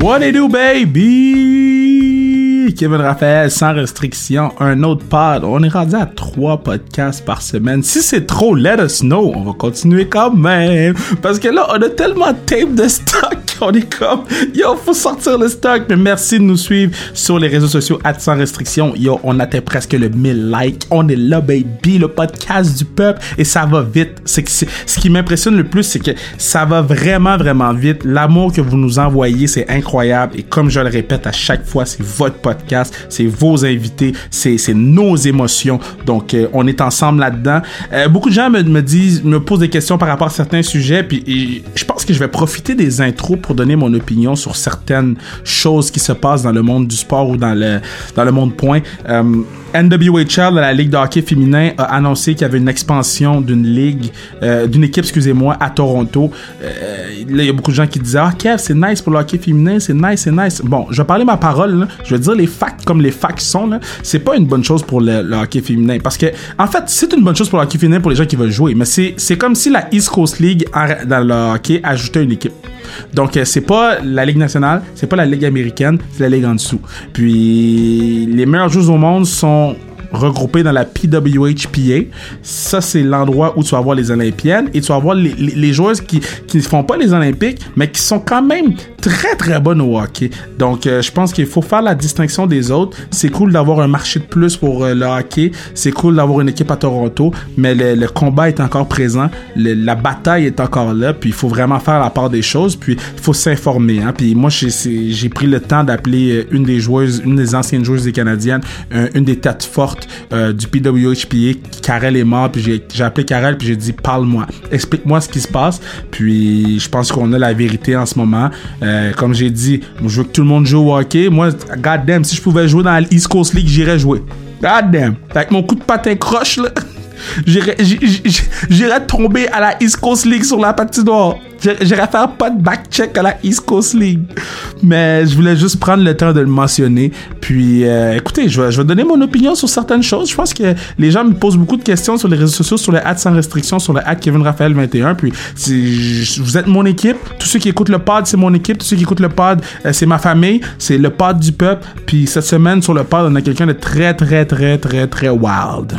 What it do, baby? Kevin Raphaël, sans restriction, un autre pod. On est rendu à trois podcasts par semaine. Si c'est trop, let us know. On va continuer quand même. Parce que là, on a tellement de tape de stock qu'on est comme, yo, faut sortir le stock. Mais merci de nous suivre sur les réseaux sociaux, à sans restriction. Yo, on atteint presque le 1000 likes. On est là, baby, le podcast du peuple. Et ça va vite. C'est ce qui m'impressionne le plus, c'est que ça va vraiment, vraiment vite. L'amour que vous nous envoyez, c'est incroyable. Et comme je le répète à chaque fois, c'est votre podcast, c'est vos invités, c'est nos émotions. Donc, euh, on est ensemble là-dedans. Euh, beaucoup de gens me, me disent, me posent des questions par rapport à certains sujets. Puis et je pense que je vais profiter des intros pour donner mon opinion sur certaines choses qui se passent dans le monde du sport ou dans le, dans le monde point. Euh, NWHL, la Ligue de hockey féminin, a annoncé qu'il y avait une expansion d'une ligue, euh, d'une équipe, excusez-moi, à Toronto. Euh, là, il y a beaucoup de gens qui disaient Ah, Kev, c'est nice pour le hockey féminin, c'est nice, c'est nice. Bon, je vais parler ma parole, je vais dire les facts comme les facts sont. C'est pas une bonne chose pour le, le hockey féminin. Parce que, en fait, c'est une bonne chose pour le hockey féminin pour les gens qui veulent jouer, mais c'est comme si la East Coast League dans le hockey ajoutait une équipe. Donc, euh, c'est pas la Ligue nationale, c'est pas la Ligue américaine, c'est la Ligue en dessous. Puis, les meilleurs joueurs au monde sont regroupés dans la PWHPA. Ça, c'est l'endroit où tu vas voir les Olympiennes et tu vas voir les, joueuses qui ne font pas les Olympiques, mais qui sont quand même très, très bonnes au hockey. Donc, euh, je pense qu'il faut faire la distinction des autres. C'est cool d'avoir un marché de plus pour euh, le hockey. C'est cool d'avoir une équipe à Toronto, mais le, le combat est encore présent. Le- la bataille est encore là. Puis, il faut vraiment faire la part des choses. Puis, il faut s'informer. Hein. Puis, moi, j'ai- pris le temps d'appeler euh, une des joueuses, une des anciennes joueuses des Canadiennes, une des têtes fortes du PWHPA. Karel est mort. Puis, j'ai appelé Karel. Puis, j'ai dit, parle-moi. Explique-moi ce qui se passe. Puis, je pense qu'on a la vérité en ce moment. Comme j'ai dit, je veux que tout le monde joue au hockey. Moi, god damn, si je pouvais jouer dans la East Coast League, j'irais jouer. God damn. Avec mon coup de patin croche, là. J'irais j'- j'- j'irais tomber à la East Coast League sur la patinoire. J'irais faire pas de back-check à la East Coast League. Mais je voulais juste prendre le temps de le mentionner. Puis, euh, écoutez, je vais, je vais donner mon opinion sur certaines choses. Je pense que les gens me posent beaucoup de questions sur les réseaux sociaux, sur le ad sans restriction, sur le ad Kevin Raphaël 21. Puis, vous êtes mon équipe. Tous ceux qui écoutent le pod, c'est mon équipe. Tous ceux qui écoutent le pod, euh, c'est ma famille. C'est le pod du peuple. Puis, cette semaine, sur le pod, on a quelqu'un de très, très, très, très, très wild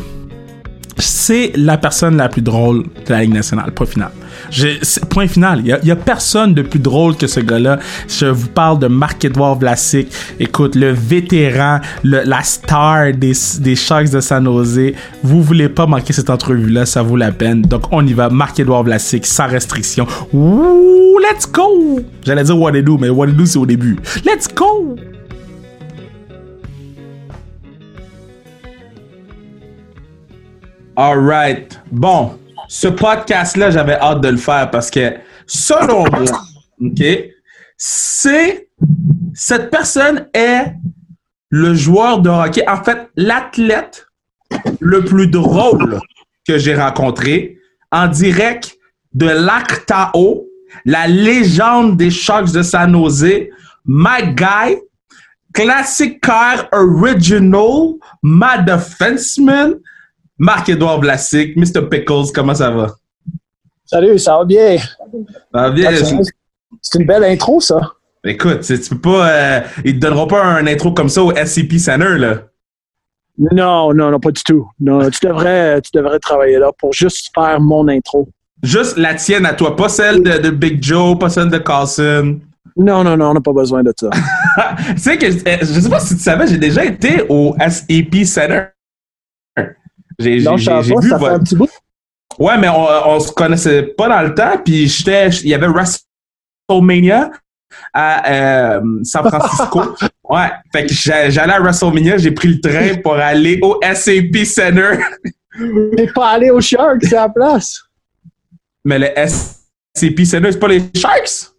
c'est la personne la plus drôle de la Ligue nationale. Point final. Point final. Il y, a- personne de plus drôle que ce gars-là. Je vous parle de Marc-Edouard Vlasic. Écoute, le vétéran, la star des, Sharks de San Jose. Vous voulez pas manquer cette entrevue-là, ça vaut la peine. Donc, on y va. Marc-Edouard Vlasic, sans restriction. Ouh, let's go! J'allais dire what do, mais what do, c'est au début. Let's go! Alright. Bon, ce podcast-là, j'avais hâte de le faire parce que, selon moi, OK, c'est. Cette personne est le joueur de hockey, en fait, l'athlète le plus drôle que j'ai rencontré en direct de l'Actao, la légende des Sharks de San Jose, my guy, Classic Car Original, my defenseman, Marc-Edouard Vlasic, Mr. Pickles, comment ça va? Salut, ça va bien? Ça va bien? C'est une belle intro, ça. Écoute, tu peux pas. euh, ils te donneront pas un intro comme ça au SCP Center, là. Non, non, non, pas du tout. Non, tu devrais, tu devrais travailler là pour juste faire mon intro. Juste la tienne à toi, pas celle de, de Big Joe, pas celle de Carlson. Non, non, non, on n'a pas besoin de ça. tu sais que, euh, je sais pas si tu savais, j'ai déjà été au SAP Center. J'ai Non, j'ai- je savais j'ai pas, vu ça fait votre- un petit bout. Ouais, mais on, on se connaissait pas dans le temps, puis j'étais, il y avait WrestleMania à euh, San Francisco. ouais, fait que j'a- j'allais à WrestleMania, j'ai pris le train pour aller au SAP Center. T'es pas allé au Shark, c'est à la place? mais le SAP Center, c'est pas les Sharks?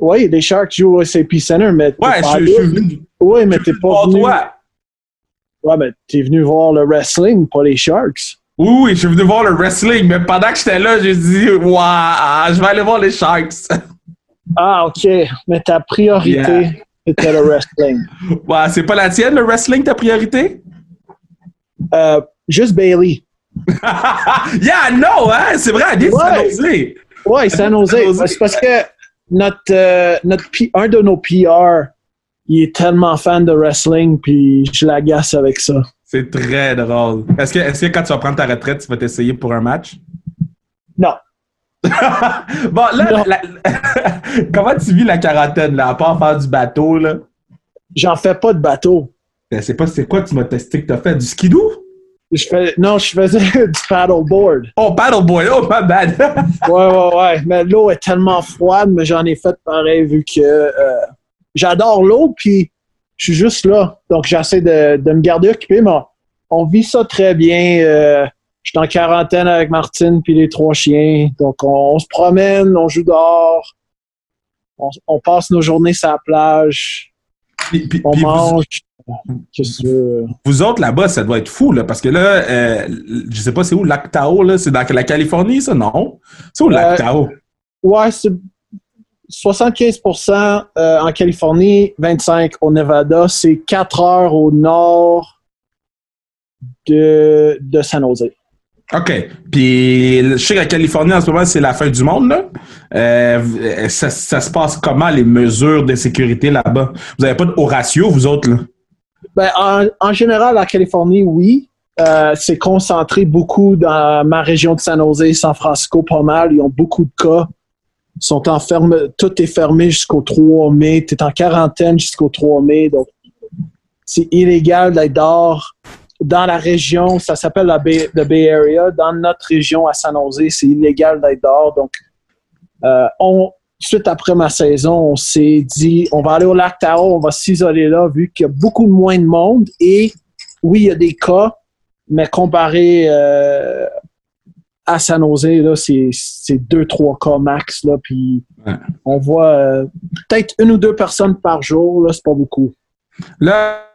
Oui, les Sharks jouent au SAP Center, mais Ouais, je, suis venu Oui, mais t'es pas venu. toi. Ouais, mais t'es venu voir le wrestling, pas les Sharks. Oui, je suis venu voir le wrestling, mais pendant que j'étais là, j'ai dit, waouh, je vais aller voir les Sharks. Ah, OK. Mais ta priorité, Yeah. c'était le wrestling. ouais, c'est pas la tienne, le wrestling, ta priorité? Euh, juste Bailey. yeah, no, hein, c'est vrai, elle de Ouais. San Jose. Ouais, San Jose. C'est parce que notre, euh, notre un de nos PR, il est tellement fan de wrestling, puis je l'agace avec ça. C'est très drôle. Est-ce que, est-ce que quand tu vas prendre ta retraite, tu vas t'essayer pour un match? Non. bon, là, la- comment tu vis la quarantaine, là, à part faire du bateau, là? J'en fais pas de bateau. Ben, c'est pas c'est quoi tu m'as testé que t'as fait? Du skidoo? Je fais, non, je faisais du paddleboard. Oh, paddleboard! Oh, my bad! Ouais, ouais, ouais. Mais l'eau est tellement froide, mais j'en ai fait pareil vu que euh, j'adore l'eau, puis je suis juste là. Donc, j'essaie de, de me garder occupé, mais on, on vit ça très bien. Euh, je suis en quarantaine avec Martine puis les trois chiens. Donc, on, on se promène, on joue dehors. On, on passe nos journées sur la plage. Puis- puis- On puis vous- mange. Qu'est-ce que tu veux? Vous autres là-bas, ça doit être fou, là, parce que là, euh, je sais pas c'est où, Lac Tao, là, c'est dans la Californie, ça, non? C'est où Lac Euh, Tao? Ouais, c'est 75% euh, en Californie, 25% au Nevada. C'est 4 heures au nord de, de San Jose. OK. Puis, je sais que la Californie, en ce moment, c'est la fin du monde, là. Euh, ça, ça se passe comment, les mesures de sécurité là-bas? Vous avez pas de ratio, vous autres, là? Ben, en, en général, la Californie, oui. Euh, c'est concentré beaucoup dans ma région de San Jose, San Francisco, pas mal. Ils ont beaucoup de cas. Sont tout est fermé jusqu'au 3 mai. Tu es en quarantaine jusqu'au 3 mai. Donc, c'est illégal d'être dehors dans la région. Ça s'appelle la Bay, Bay Area. Dans notre région à San Jose, c'est illégal d'être dehors. Donc, euh, suite après ma saison, on s'est dit, on va aller au lac Tahoe, on va s'isoler là, vu qu'il y a beaucoup moins de monde. Et oui, il y a des cas, mais comparé euh, à San Jose, là, c'est, c'est deux, trois cas max. Là, puis Ouais. on voit euh, peut-être une ou deux personnes par jour, là, c'est pas beaucoup. Là,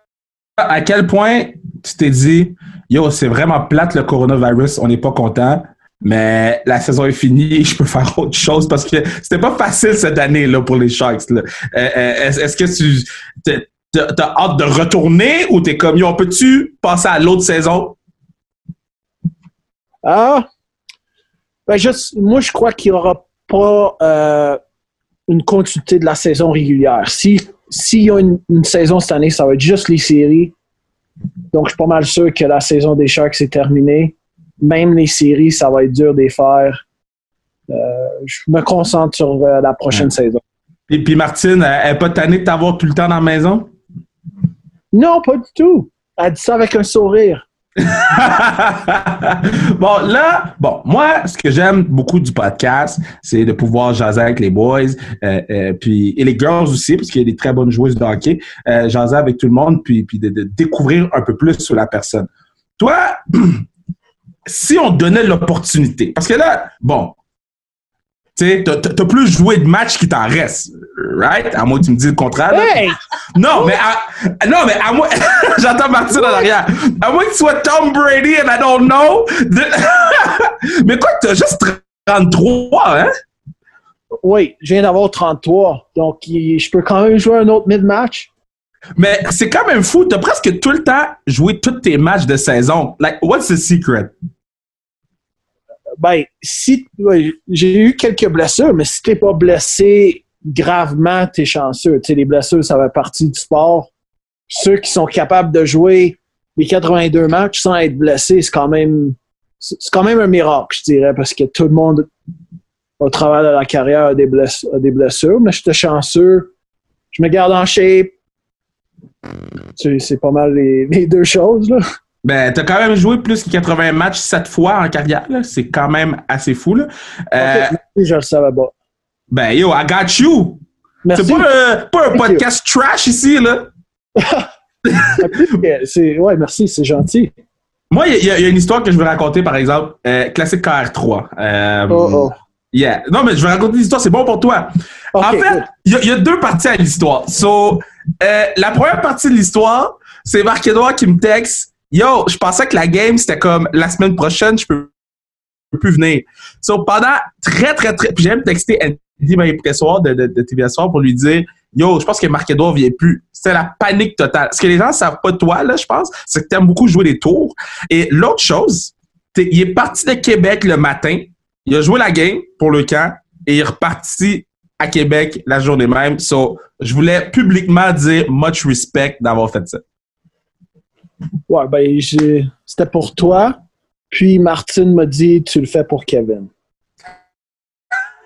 à quel point tu t'es dit, yo, c'est vraiment plate le coronavirus, on n'est pas content, mais la saison est finie, je peux faire autre chose parce que c'était pas facile cette année là pour les Sharks. Là. Euh, euh, est-ce, que tu t'as t'as hâte de retourner ou t'es comme, yo, peux-tu passer à l'autre saison? Ah! Ben, je- moi, je crois qu'il n'y aura pas euh, une continuité de la saison régulière. Si s'il y a une, une saison cette année, ça va être juste les séries. Donc, je suis pas mal sûr que la saison des Sharks est terminée. Même les séries, ça va être dur de les faire. Euh, je me concentre sur euh, la prochaine Ouais. saison. Puis, puis Martine, elle elle est pas tannée de t'avoir tout le temps dans la maison? Non, pas du tout. Elle dit ça avec un sourire. bon, là, bon, moi, ce que j'aime beaucoup du podcast, c'est de pouvoir jaser avec les boys, euh, euh, puis et les girls aussi, parce qu'il y a des très bonnes joueuses de hockey, euh, jaser avec tout le monde, puis, puis de, de découvrir un peu plus sur la personne. Toi, si on donnait l'opportunité, parce que là, bon, tu sais, t'as- plus joué de matchs qui t'en reste, right? À moins que tu me dises le contraire. Hey! Non, mais à, non, mais à moi, j'entends Martine en arrière. À moins que tu sois Tom Brady and I don't know. Mais quoi t'as juste 33, hein? Oui, je viens d'avoir 33. Donc, je peux quand même jouer un autre mid-match. Mais c'est quand même fou. T'as presque tout le temps joué tous tes matchs de saison. Like, what's the secret? Ben, si j'ai eu quelques blessures, mais si t'es pas blessé gravement, t'es chanceux. Tu sais, les blessures, ça fait partie du sport. Ceux qui sont capables de jouer les 82 matchs sans être blessés, c'est quand même quand même un miracle, je dirais, parce que tout le monde au travers de la carrière a des, bless- a des blessures, mais j'étais chanceux. Je me garde en shape. C'est pas mal les, les deux choses, là. Ben, t'as quand même joué plus que 80 matchs sept fois en carrière, là. C'est quand même assez fou, là. Euh, Ok, merci, je le savais pas. ben, yo, I got you. Merci. C'est pas, un- pas un Thank podcast trash ici, là. C'est, ouais, merci, c'est gentil. Moi, il y, a il y a une histoire que je veux raconter, par exemple, euh, classique KR3. Euh, Oh, oh. Yeah. Non, mais je vais raconter l'histoire, c'est bon pour toi. En fait, good. il y, a- il y a deux parties à l'histoire. So, euh, la première partie de l'histoire, c'est Marc-Edouard qui me texte Yo, je pensais que la game, c'était comme la semaine prochaine, je peux, plus venir. So, pendant très, très, très. Puis j'ai même texté Andy Maïpressoir de, de, de TVA Soir pour lui dire Yo, je pense que Marc-Edouard vient plus. C'était la panique totale. Ce que les gens savent pas de toi, là, je pense, c'est que t'aimes beaucoup jouer des tours. Et l'autre chose, il est parti de Québec le matin. Il a joué la game pour le camp et il est reparti à Québec la journée même. So, je voulais publiquement dire much respect d'avoir fait ça. Ouais, ben, j'ai- c'était pour toi. Puis Martine m'a dit, tu le fais pour Kevin.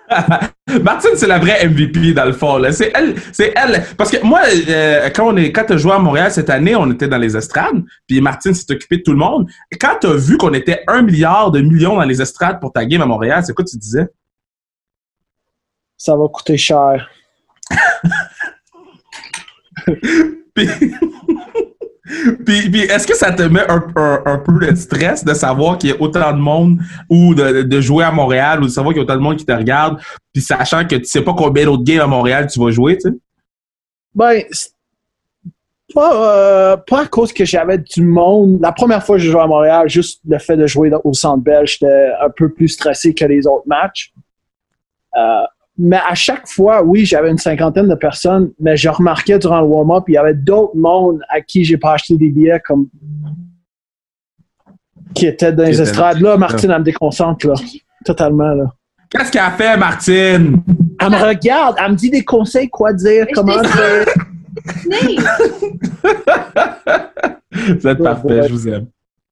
Martine, c'est la vraie MVP dans le fond. C'est elle, c'est elle. Parce que moi, euh, quand on est, quand t'as joué à Montréal cette année, on était dans les estrades, puis Martine s'est occupée de tout le monde. Quand t'as vu qu'on était un milliard de millions dans les estrades pour ta game à Montréal, c'est quoi tu disais? Ça va coûter cher. Puis, puis, est-ce que ça te met un, peu de stress de savoir qu'il y a autant de monde ou de, jouer à Montréal ou de savoir qu'il y a autant de monde qui te regarde, puis sachant que tu sais pas combien d'autres games à Montréal tu vas jouer, tu sais? Ben, euh, pas à cause que j'avais du monde. La première fois que je jouais à Montréal, juste le fait de jouer au Centre Bell, j'étais un peu plus stressé que les autres matchs. Euh, mais à chaque fois, oui, j'avais une cinquantaine de personnes, mais je remarquais durant le warm-up, il y avait d'autres mondes à qui j'ai pas acheté des billets comme qui étaient dans les estrades. Là, Martine, elle me déconcentre, là. Totalement, là. Qu'est-ce qu'elle a fait, Martine? Elle me regarde, elle me dit des conseils, quoi dire, Mais comment dire. Vous êtes Ouais, parfait, ouais. je vous aime.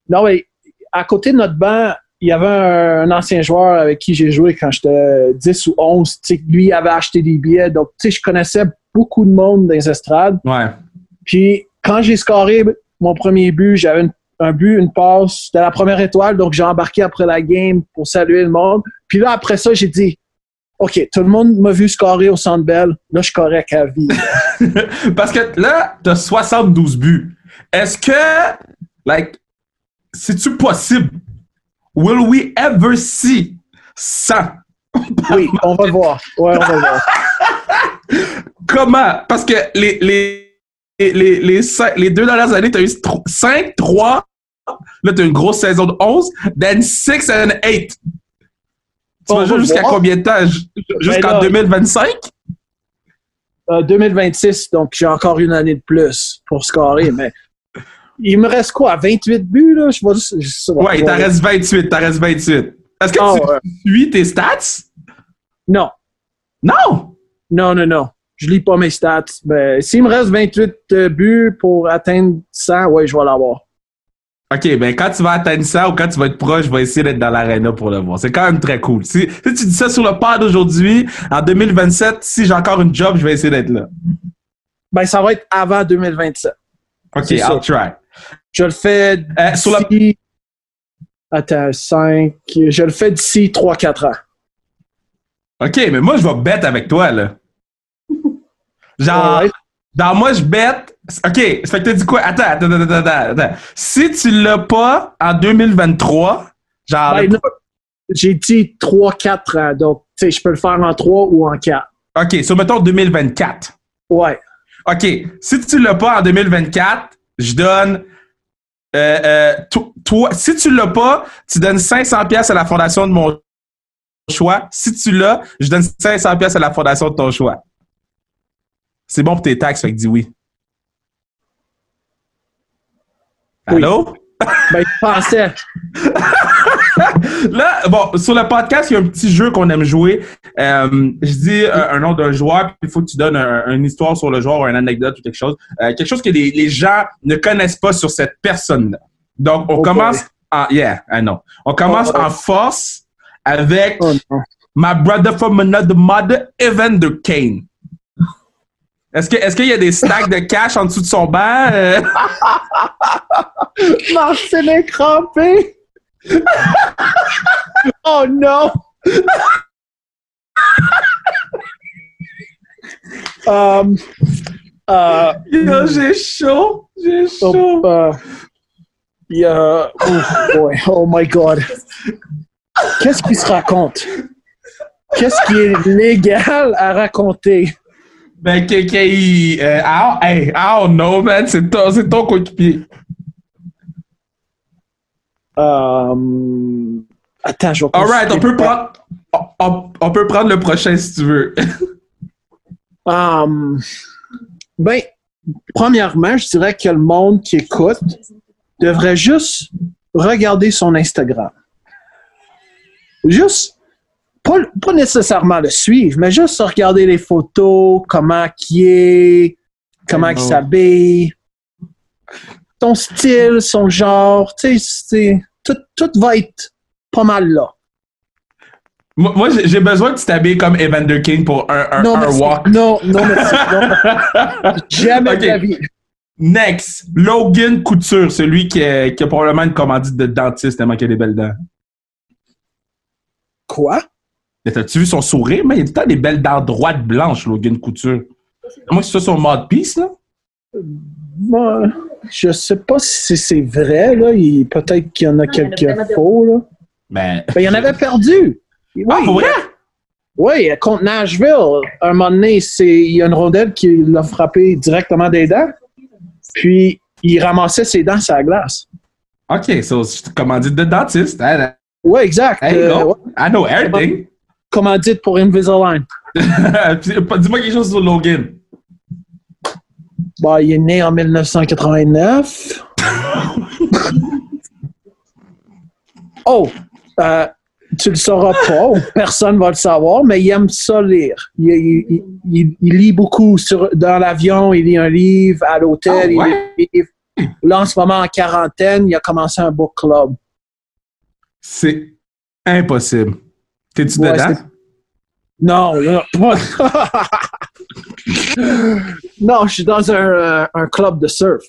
Non, mais à côté de notre banc, il y avait un, un ancien joueur avec qui j'ai joué quand j'étais 10 ou 11. Tu sais, lui avait acheté des billets. Donc, tu sais, je connaissais beaucoup de monde dans les estrades. Ouais. Puis, quand j'ai scoré mon premier but, j'avais un but, une passe. C'était la première étoile. Donc, j'ai embarqué après la game pour saluer le monde. Puis là, après ça, j'ai dit, OK, tout le monde m'a vu scorer au Centre Bell. Là, je suis correct à vie. Parce que là, t'as 72 buts. Est-ce que, like, c'est-tu possible? Will we ever see 100? Oui, on va voir. Ouais, on va voir. Comment? Parce que les, les, les, les, les, cinq- les deux dernières années, t'as eu 5, 3. Là, t'as une grosse saison de 11. Then 6 and 8. Tu vas va jouer jusqu'à combien de temps? J- Jusqu'en là- 2025? Euh, 2026, donc j'ai encore une année de plus pour scorer, mais il me reste quoi, 28 buts, là? Je vois juste. je- Ouais, il t'en reste 28. T'en reste 28. Est-ce que Ah, tu ouais. suis tes stats? Non, Non! non, non, non. Je lis pas mes stats. Mais s'il me reste 28 euh, buts pour atteindre 100, ouais, je vais l'avoir. OK, ben quand tu vas atteindre ça ou quand tu vas être proche, je vais essayer d'être dans l'aréna pour le voir. C'est quand même très cool. Si, si tu dis ça sur le pod aujourd'hui, en 2027, si j'ai encore une job, je vais essayer d'être là. Ben, ça va être avant 2027. OK. I'll try. Je le fais Euh, sur la- d'ici... Attends, 5... Je le fais d'ici 3-4 ans. OK, mais moi, je vais bête avec toi, là. Genre, Ouais. dans moi, je bête. OK, ça fait que t'as dit quoi? Attends, attends, attends, attends, attends. Si tu l'as pas en 2023, genre... Ben, J'ai dit 3-4 ans, donc tu sais, je peux le faire en 3 ou en 4. OK, sur mettons 2024. Ouais. OK, si tu l'as pas en 2024, je donne. Euh, euh, to- toi, si tu l'as pas, tu donnes 500 pièces à la fondation de mon choix. Si tu l'as, je donne 500 pièces à la fondation de ton choix. C'est bon pour tes taxes, fait que dis oui. Oui. Allô? Ben, je pensais. Là, bon, sur le podcast, il y a un petit jeu qu'on aime jouer. Euh, je dis euh, un nom d'un joueur, puis il faut que tu donnes un- une histoire sur le joueur ou une anecdote ou quelque chose. Euh, quelque chose que les, les gens ne connaissent pas sur cette personne-là. Donc, on Oh commence en... Yeah, I know. On commence Oh, en force avec Oh. My Brother from Another Mother, Evander Kane. Est-ce qu'il y a des stacks de cash en dessous de son banc? Marcel est crampé! Oh non! um, euh, yo, j'ai chaud. J'ai chaud. euh, il y a- ouf, boy, oh my god. Qu'est-ce qui se raconte? Qu'est-ce qui est légal à raconter? Ben, que, que, il, euh, I, don't- hey, I don't know, man. C'est ton, c'est ton coéquipier. Um, attends, je vais Alright, on peut prendre, on, peut prendre le prochain si tu veux. Um, ben, premièrement, je dirais que le monde qui écoute devrait juste regarder son Instagram. Juste, pas, pas nécessairement le suivre, mais juste regarder les photos, comment qui est, comment il s'habille, son style, son genre, tu sais, tout, tout va être pas mal là. Moi, j'ai besoin que tu t'habilles comme Evander King pour un, un, Non, un walk. Non, non, merci. Non. Jamais Ok. de la vie. Next, Logan Couture, celui qui a, qui a probablement une commandite de dentiste tellement qu'il a des belles dents. Quoi? Mais T'as-tu vu son sourire? Mais il a tout le temps des belles dents droites blanches, Logan Couture. Moi, c'est ça son mode-piece, là? Moi, je sais pas si c'est vrai, là. Il- Peut-être qu'il y en a quelques faux, là. Ben. Ben, il y en avait perdu. Oui, Ah, pour vrai? oui, contre Nashville, un moment donné, c'est, il y a une rondelle qui l'a frappé directement des dents. Puis, il ramassait ses dents sur la glace. Ok, so, c'est commandite de dentiste. Hein? Oui, exact. Hey, Euh, ouais. I know everything. Commandite pour Invisalign. Dis-moi quelque chose sur Logan. Bon, il est né en 1989. oh, euh, tu le sauras pas, personne va le savoir, mais il aime ça lire. Il, il- il- il lit beaucoup sur, dans l'avion, il lit un livre, à l'hôtel, Ah, il lit un livre. Là, en ce moment, en quarantaine, il a commencé un book club. C'est impossible. T'es-tu Ouais, dedans? Non, pas- non, je suis dans un, euh, un club de surf.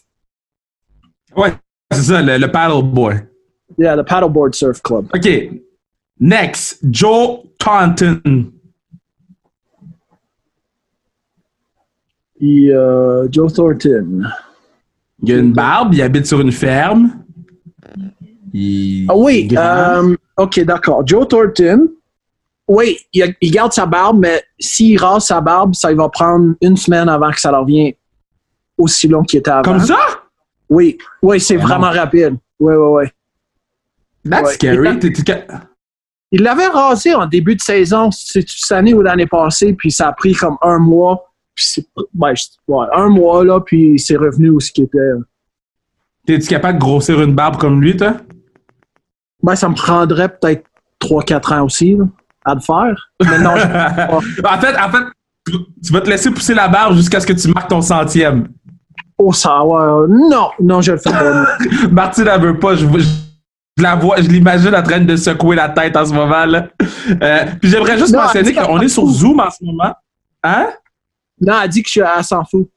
Ouais, c'est ça, le, le paddleboard. Yeah, the paddleboard surf club. OK. Next, Joe Taunton. Et euh, Joe Thornton. Il a une barbe, il habite sur une ferme. Il Ah oui, euh, ok, d'accord. Joe Thornton, oui, il, a- il garde sa barbe, mais s'il rase sa barbe, ça il va prendre une semaine avant que ça revienne aussi long qu'il était avant. Comme ça? Oui, oui, c'est Mais vraiment non. rapide. Oui, oui, oui. That's Ouais. scary. Il l'avait rasé en début de saison, cette année ou l'année passée, puis ça a pris comme un mois. Puis ben, ouais, un mois, là, puis c'est revenu où ce qu'il était. T'es-tu capable de grossir une barbe comme lui, toi? Ben, ça me prendrait peut-être 3-4 ans aussi, là, à le faire. Mais non, en fait, en fait, tu, vas te laisser pousser la barbe jusqu'à ce que tu marques ton centième. oh, ça, ouais, non, non, je le fais pas. Martine, elle veut pas. Je, je- je la vois, je l'imagine en train de secouer la tête en ce moment. là. Euh, puis j'aimerais juste Non, mentionner elle qu'on est sur Zoom en ce moment. Hein? Non, elle dit que je suis à s'en fout.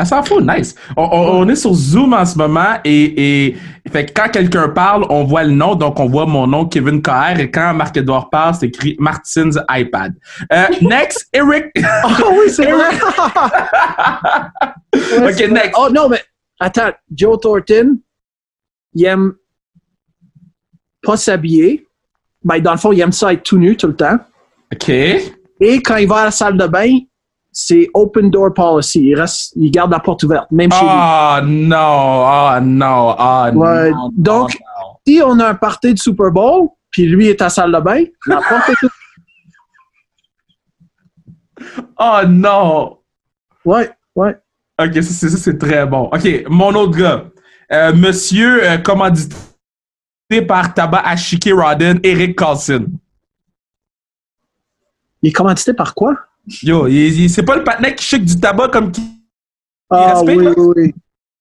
Elle s'en fout, nice. On, on- on est sur Zoom en ce moment et, et fait que quand quelqu'un parle, on voit le nom, donc on voit mon nom, Kevin KR, et quand Marc-Edouard parle, c'est écrit Martin's iPad. Euh, next, Eric. Oh oui, c'est vrai. Ouais, ok, vrai. next. Oh non, mais attends, Joe Thornton, il aime pas s'habiller. Ben, dans le fond, il aime ça être tout nu tout le temps. OK. Et quand il va à la salle de bain, c'est open door policy. Il, reste, il garde la porte ouverte, même chez lui. Oh non, oh non, oh Ouais, non. donc- non. Si on a un party de Super Bowl, puis lui est à la salle de bain, la porte est ouverte. Oh non. Ouais, ouais. OK, ça, c'est, ça, c'est très bon. OK, mon autre gars. Euh, monsieur euh, commandité par Tabac Ashiki Rodden, Eric Carlson. Il est commandité par quoi? Yo, c'est pas le patinet qui chic du tabac comme qui. Ah respecte, oui, là? oui.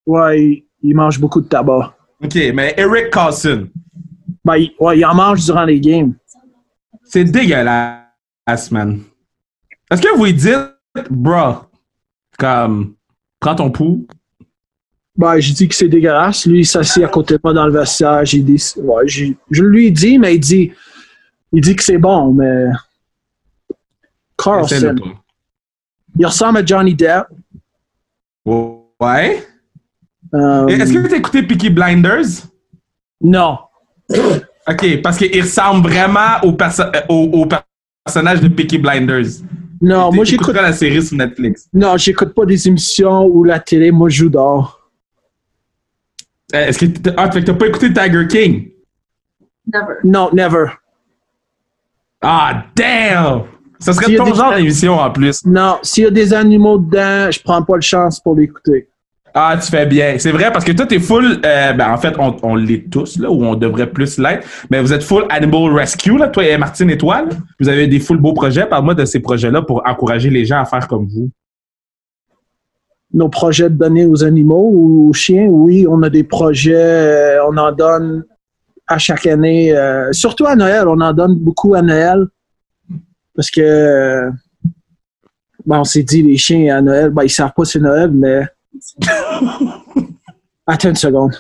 Ouais, il, il mange beaucoup de tabac. OK, mais Eric Carlson. Ben, il, ouais, il en mange durant les games. C'est dégueulasse, man. Est-ce que vous lui dites, bro, comme, prends ton pouls? Ben, je dis que c'est dégueulasse. Lui, il s'assied à côté de moi dans le vestiaire. J'ai dit, ouais, je lui dis, mais il dit, il dit que c'est bon, mais. Carlson, pas. il ressemble à Johnny Depp. Ouais. Euh, Est-ce que tu as écouté Peaky Blinders? Non. OK, parce qu'il ressemble vraiment au, perso- euh, au, au personnage de Peaky Blinders. Non, moi, j'écoute, T'écouteras la série sur Netflix. non, j'écoute pas des émissions ou la télé. Moi, je joue dehors. Euh, Est-ce que t'as ah, t'as pas écouté Tiger King? Never. Non, never. Ah, damn! Ça serait ton des- genre d'émission en plus. Non, s'il y a des animaux dedans, je prends pas le chance pour l'écouter. Ah, tu fais bien. C'est vrai parce que toi, t'es full. Euh, ben, en fait, on, on l'est tous, là, ou on devrait plus l'être. Mais vous êtes full Animal Rescue, là, toi et Martine Étoile. Vous avez des full beaux projets. Parle-moi de ces projets-là pour encourager les gens à faire comme vous. Nos projets de donner aux animaux ou aux chiens, oui, on a des projets, euh, on en donne à chaque année. euh, surtout à Noël, on en donne beaucoup à Noël. Parce que, ben, on s'est dit, les chiens à Noël, ben, ils savent pas c'est Noël, mais. Attends une seconde.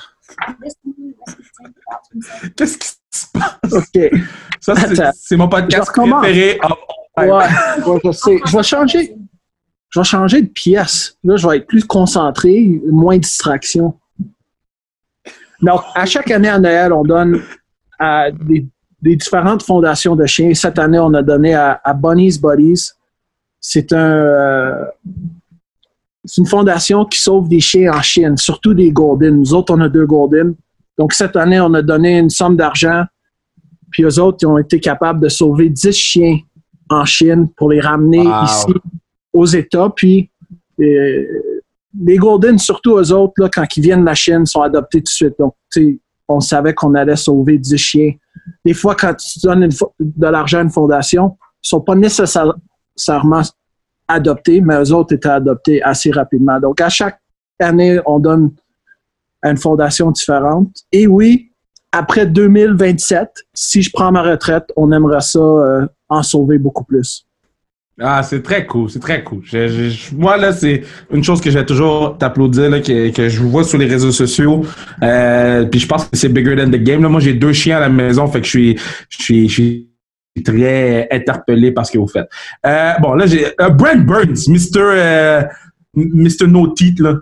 Qu'est-ce qui se passe? OK. Ça, c'est- mon podcast préféré. Oh, Ouais, ouais, je sais. Je vais changer. Je vais changer de pièce. Là, je vais être plus concentré, moins de distraction. Donc, à chaque année à Noël, on donne à des, des différentes fondations de chiens. Cette année, on a donné à, à Bunny's Buddies. C'est un, euh, une fondation qui sauve des chiens en Chine, surtout des Golden. Nous autres, on a deux Golden. Donc, cette année, on a donné une somme d'argent. Puis eux autres, ils ont été capables de sauver 10 chiens en Chine pour les ramener Wow. ici aux États. Puis euh, les Golden, surtout eux autres, là, quand ils viennent de la Chine, sont adoptés tout de suite. Donc, on savait qu'on allait sauver 10 chiens. Des fois, quand tu donnes de l'argent à une fondation, ils sont pas nécessairement adoptés, mais eux autres étaient adoptés assez rapidement. Donc, à chaque année, on donne à une fondation différente. Et oui, après 2027, si je prends ma retraite, on aimerait ça euh, en sauver beaucoup plus. Ah, c'est très cool, c'est très cool. Je- je- je- moi, là, c'est une chose que je vais toujours t'applaudir, là, que, que je vois sur les réseaux sociaux. Euh, puis je pense que c'est bigger than the game. Là. Moi, j'ai deux chiens à la maison, fait que je suis, je suis, je suis très interpellé par ce que vous faites. Euh, bon, là, j'ai euh, Brent Burns, Mr. euh, Mr. No Teeth, là.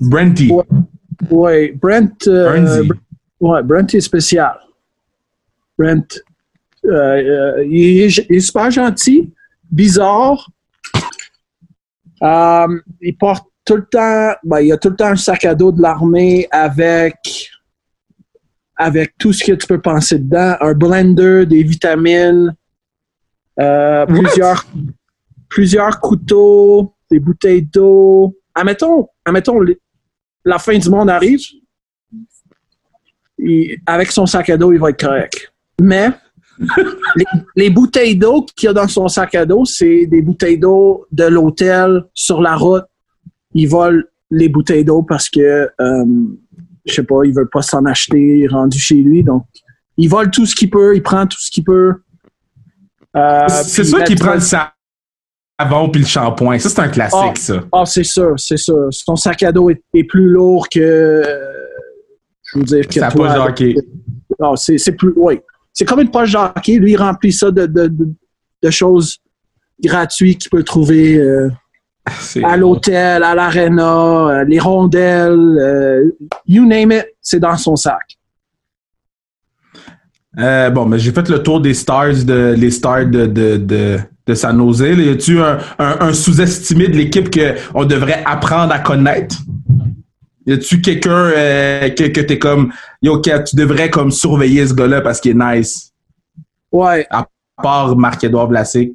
Brenty. Ouais. Oui, Brent. euh, ouais, Brent est spécial. Brent, euh, euh, il, est, il est super gentil, bizarre. Euh, il porte tout le temps, ben, il a tout le temps un sac à dos de l'armée avec, avec tout ce que tu peux penser dedans. Un blender, des vitamines, euh, plusieurs, plusieurs couteaux, des bouteilles d'eau. Admettons, admettons, la fin du monde arrive, il- avec son sac à dos, il va être correct. Mais les, les bouteilles d'eau qu'il y a dans son sac à dos, c'est des bouteilles d'eau de l'hôtel sur la route. Il vole les bouteilles d'eau parce que, euh, je sais pas, il veut pas s'en acheter rendu chez lui. Donc, il vole tout ce qu'il peut, il prend tout ce qu'il peut. Euh, c'est sûr qu'il prend le savon puis le shampoing. Ça, c'est un classique, Ah. ça. Ah, c'est sûr, c'est sûr. Son sac à dos est, est plus lourd que. euh, je veux dire que Ça toi. de hockey. Ah, c'est, c'est plus. Oui. C'est comme une poche de hockey. Lui, il remplit ça de, de, de, de choses gratuites qu'il peut trouver euh, à l'hôtel, à l'aréna, euh, les rondelles, euh, you name it, c'est dans son sac. Bon, mais j'ai fait le tour des stars de les stars de de de, de San Jose. Y a-tu un, un, un sous-estimé de l'équipe que on devrait apprendre à connaître? Y a-tu quelqu'un euh, que, que t'es comme yo, tu devrais comme surveiller ce gars-là parce qu'il est nice? Ouais. À part Marc-Edouard Vlasic.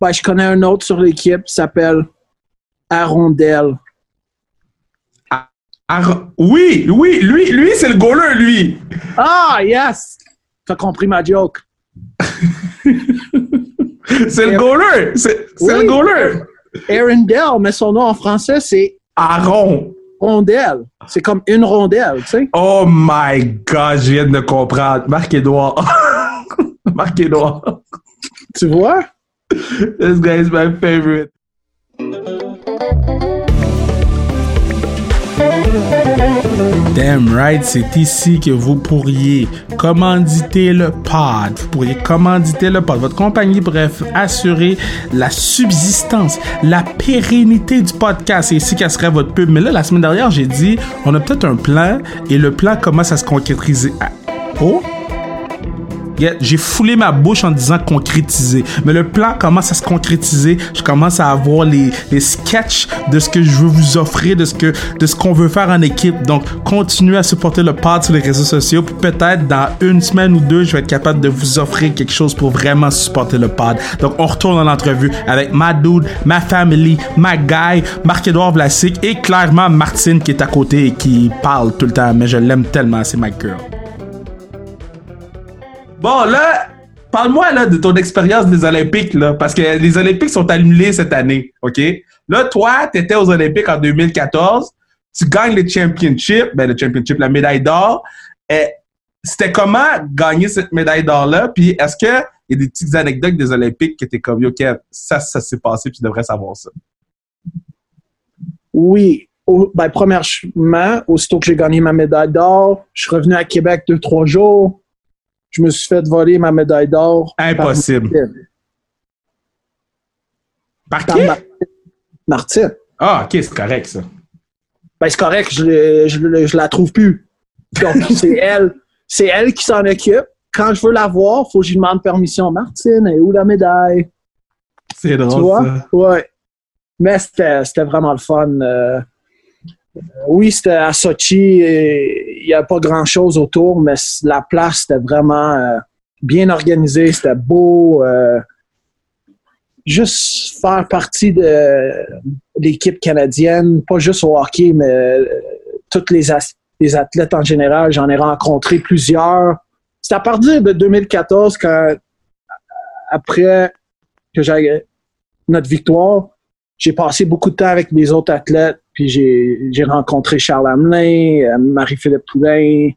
Ben, je connais un autre sur l'équipe qui s'appelle Arondel. Ar- oui, oui, lui, lui, c'est le goaler, lui. Ah, yes! T'as compris ma joke. C'est le goaler. C'est c'est Oui. le goaler. Arondel, mais son nom en français, c'est Aaron. Rondelle. C'est comme une rondelle, tu sais. Oh my god, je viens de comprendre. Marc-Edouard. Marc-Edouard. Tu vois? This guy is my favorite. Damn right, c'est ici que vous pourriez commanditer le pod. Vous pourriez commanditer le pod. Votre compagnie, bref, assurer la subsistance, la pérennité du podcast. C'est ici qu'elle serait votre pub. Mais là, la semaine dernière, j'ai dit, on a peut-être un plan et le plan commence à se concrétiser. Ah, Oh! J'ai foulé ma bouche en disant concrétiser. Mais le plan commence à se concrétiser. Je commence à avoir les, les sketchs de ce que je veux vous offrir, de ce que, de ce qu'on veut faire en équipe. Donc, continuez à supporter le pod sur les réseaux sociaux. Peut-être dans une semaine ou deux, je vais être capable de vous offrir quelque chose pour vraiment supporter le pod. Donc, on retourne dans l'entrevue avec ma dude, ma family, ma guy, Marc-Edouard Vlasic et clairement Martine qui est à côté et qui parle tout le temps. Mais je l'aime tellement, c'est ma girl. Bon, là, parle-moi là de ton expérience des Olympiques, là, parce que les Olympiques sont annulés cette année, OK? Là, toi, tu étais aux Olympiques en 2014, tu gagnes le championship, ben le championship, la médaille d'or. C'était comment gagner cette médaille d'or-là? Puis est-ce qu'il y a des petites anecdotes des Olympiques qui étaient comme, OK, ça, ça s'est passé, puis tu devrais savoir ça? Oui. ben, premièrement, aussitôt que j'ai gagné ma médaille d'or, je suis revenu à Québec deux, trois jours je me suis fait voler ma médaille d'or. Impossible. Par, qui? Martine. Ah, ok, c'est correct, ça. Ben, c'est correct, je, je, la trouve plus. Donc, c'est elle. C'est elle qui s'en occupe. Quand je veux la voir, faut que je lui demande permission. Martine, et où la médaille? C'est drôle, tu vois? ça. Ouais. Mais c'était vraiment le fun. Euh, oui, c'était à Sochi. Il n'y a pas grand-chose autour, mais la place, c'était vraiment euh, bien organisé. C'était beau. Euh, juste faire partie de l'équipe canadienne, pas juste au hockey, mais euh, tous les, les athlètes en général. J'en ai rencontré plusieurs. C'est à partir de 2014 quand, après que j'ai notre victoire, j'ai passé beaucoup de temps avec les autres athlètes puis j'ai rencontré Charles Hamelin, euh, Marie-Philippe Poulain,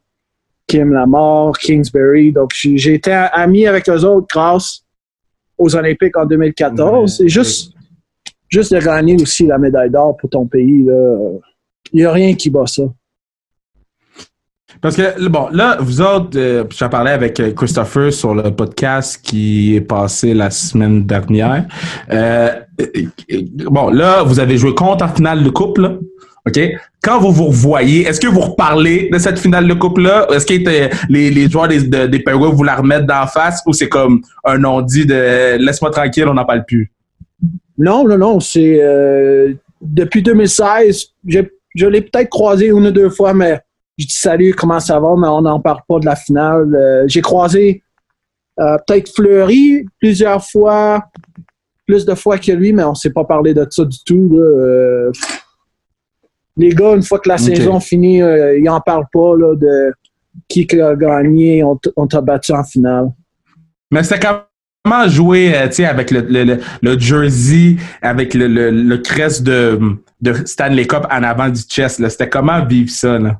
Kim Lamar, Kingsbury. Donc, j'ai été ami avec eux autres grâce aux Olympiques en 2014. C'est juste, juste de gagner aussi la médaille d'or pour ton pays. Il n'y a rien qui bat ça. Parce que, bon, là, vous autres, euh, j'en parlais avec euh, Christopher sur le podcast qui est passé la semaine dernière. Euh, bon, là, vous avez joué contre en finale de coupe, là. OK? Quand vous vous revoyez, est-ce que vous reparlez de cette finale de coupe-là? Est-ce que les, les joueurs des, de, des vous la remettent d'en face ou c'est comme un non-dit de laisse-moi tranquille, on n'en parle plus? Non, non, non. C'est depuis 2016, je l'ai peut-être croisé une ou deux fois, mais je dis salut, comment ça va, mais on n'en parle pas de la finale. Euh, j'ai croisé euh, peut-être Fleury plusieurs fois, plus de fois que lui, mais on ne s'est pas parlé de ça du tout. Euh. les gars, une fois que la saison finit, ils n'en parlent pas là, de qui a gagné, on t'a battu en finale. Mais c'est comment jouer avec le, le, jersey, avec le, le, crest de, de Stanley Cup en avant du chest. C'était comment vivre ça? Là?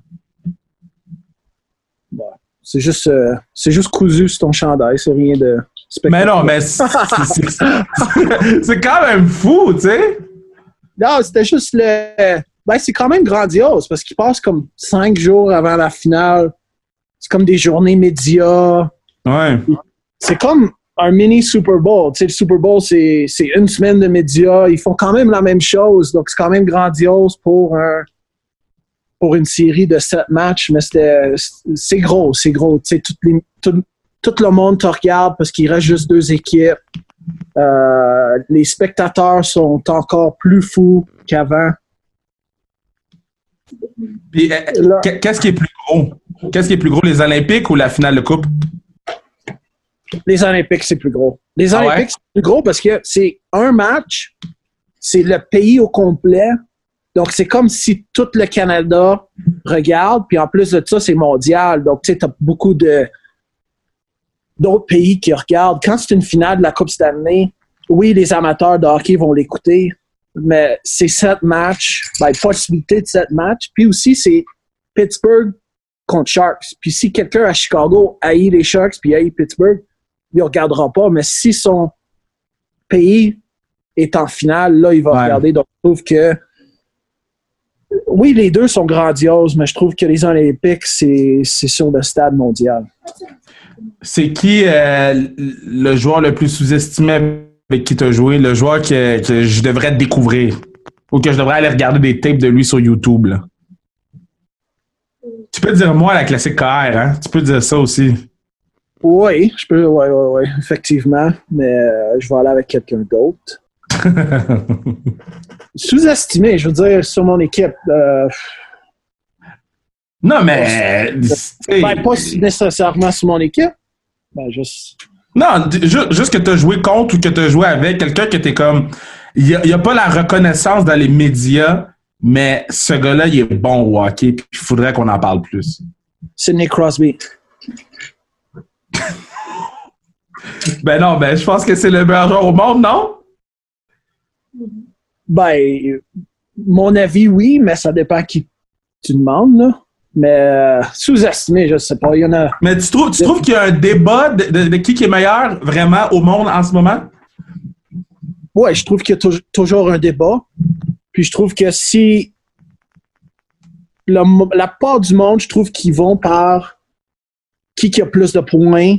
C'est juste, euh, c'est juste cousu sur ton chandail, c'est rien de Mais non, mais c'est quand même fou, tu sais. Non, c'était juste le. Ben, c'est quand même grandiose parce qu'il passe comme cinq jours avant la finale. C'est comme des journées médias. Ouais. C'est comme un mini Super Bowl. Tu sais, le Super Bowl, c'est une semaine de médias. Ils font quand même la même chose. Donc, c'est quand même grandiose pour un, pour une série de sept matchs, mais c'est gros, c'est gros. Tu sais, tout, tout, le monde te regarde parce qu'il reste juste deux équipes. Euh, les spectateurs sont encore plus fous qu'avant. Euh, qu'est-ce qui est plus gros? Qu'est-ce qui est plus gros, les Olympiques ou la finale de Coupe? Les Olympiques, c'est plus gros. Les ah Olympiques, c'est plus gros parce que c'est un match, c'est le pays au complet, donc, c'est comme si tout le Canada regarde, puis en plus de ça, c'est mondial. Donc, tu sais, tu as beaucoup de d'autres pays qui regardent. Quand c'est une finale de la Coupe Stanley, oui, les amateurs de hockey vont l'écouter, mais c'est sept matchs, ben, possibilité de sept matchs. Puis aussi, c'est Pittsburgh contre Sharks. Puis si quelqu'un à Chicago haït les Sharks puis haït Pittsburgh, il ne regardera pas. Mais si son pays est en finale, là, il va regarder. Donc, je trouve que oui, les deux sont grandioses, mais je trouve que les Olympiques, c'est sur le stade mondial. C'est qui euh, le joueur le plus sous-estimé avec qui tu as joué, le joueur que, je devrais découvrir? Ou que je devrais aller regarder des tapes de lui sur YouTube? Tu peux dire moi la classique KR, hein? Tu peux dire ça aussi. Oui, je peux, oui, oui, oui, effectivement, mais euh, je vais aller avec quelqu'un d'autre. Sous-estimé, je veux dire, sur mon équipe. Euh, non, mais. ben, pas nécessairement sur mon équipe. Ben, juste. Non, juste que tu as joué contre ou que tu as joué avec quelqu'un qui était comme. Il n'y a, pas la reconnaissance dans les médias, mais ce gars-là, il est bon au hockey, puis il faudrait qu'on en parle plus. Sidney Crosby. ben non, ben je pense que c'est le meilleur joueur au monde, non? Ben, mon avis, oui, mais ça dépend qui tu demandes, là. Mais euh, sous-estimé, je sais pas. Il y en a. Mais tu trouves, tu trouves qu'il y a un débat de, qui, qui est meilleur vraiment au monde en ce moment? Oui, je trouve qu'il y a toujours un débat. Puis je trouve que si la, la part du monde, je trouve qu'ils vont par qui, qui a plus de points,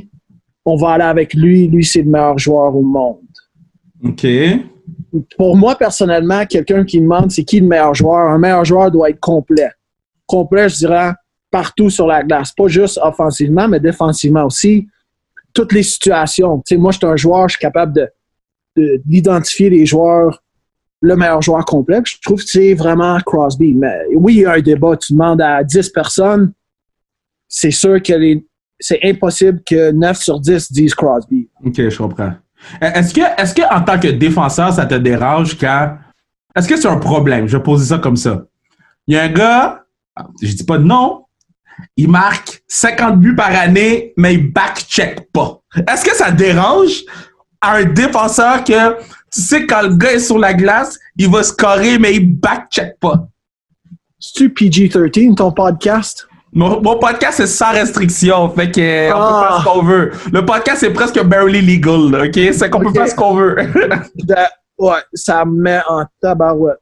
on va aller avec lui. Lui, c'est le meilleur joueur au monde. OK. Pour moi, personnellement, quelqu'un qui demande c'est qui le meilleur joueur, un meilleur joueur doit être complet. Complet, je dirais, partout sur la glace. Pas juste offensivement, mais défensivement aussi. Toutes les situations. Moi, je suis un joueur, je suis capable de, d'identifier les joueurs, le meilleur joueur complet. Je trouve que c'est vraiment Crosby. Mais oui, il y a un débat. Tu demandes à 10 personnes, c'est sûr que c'est impossible que 9 sur 10 disent Crosby. OK, je comprends. Euh, est-ce que, est-ce que en tant que défenseur, ça te dérange quand. Est-ce que c'est un problème? Je vais poser ça comme ça. Il y a un gars, je dis pas non, il marque 50 buts par année, mais il back-check pas. Est-ce que ça dérange un défenseur que tu sais quand le gars est sur la glace, il va scorer, mais il back-check pas? C'est-tu PG-13 ton podcast? Mon, podcast c'est sans restriction, fait que on peut faire ce qu'on veut. Le podcast c'est presque barely legal, ok? C'est qu'on peut faire ce qu'on veut. ouais, ça me met en tabarouette.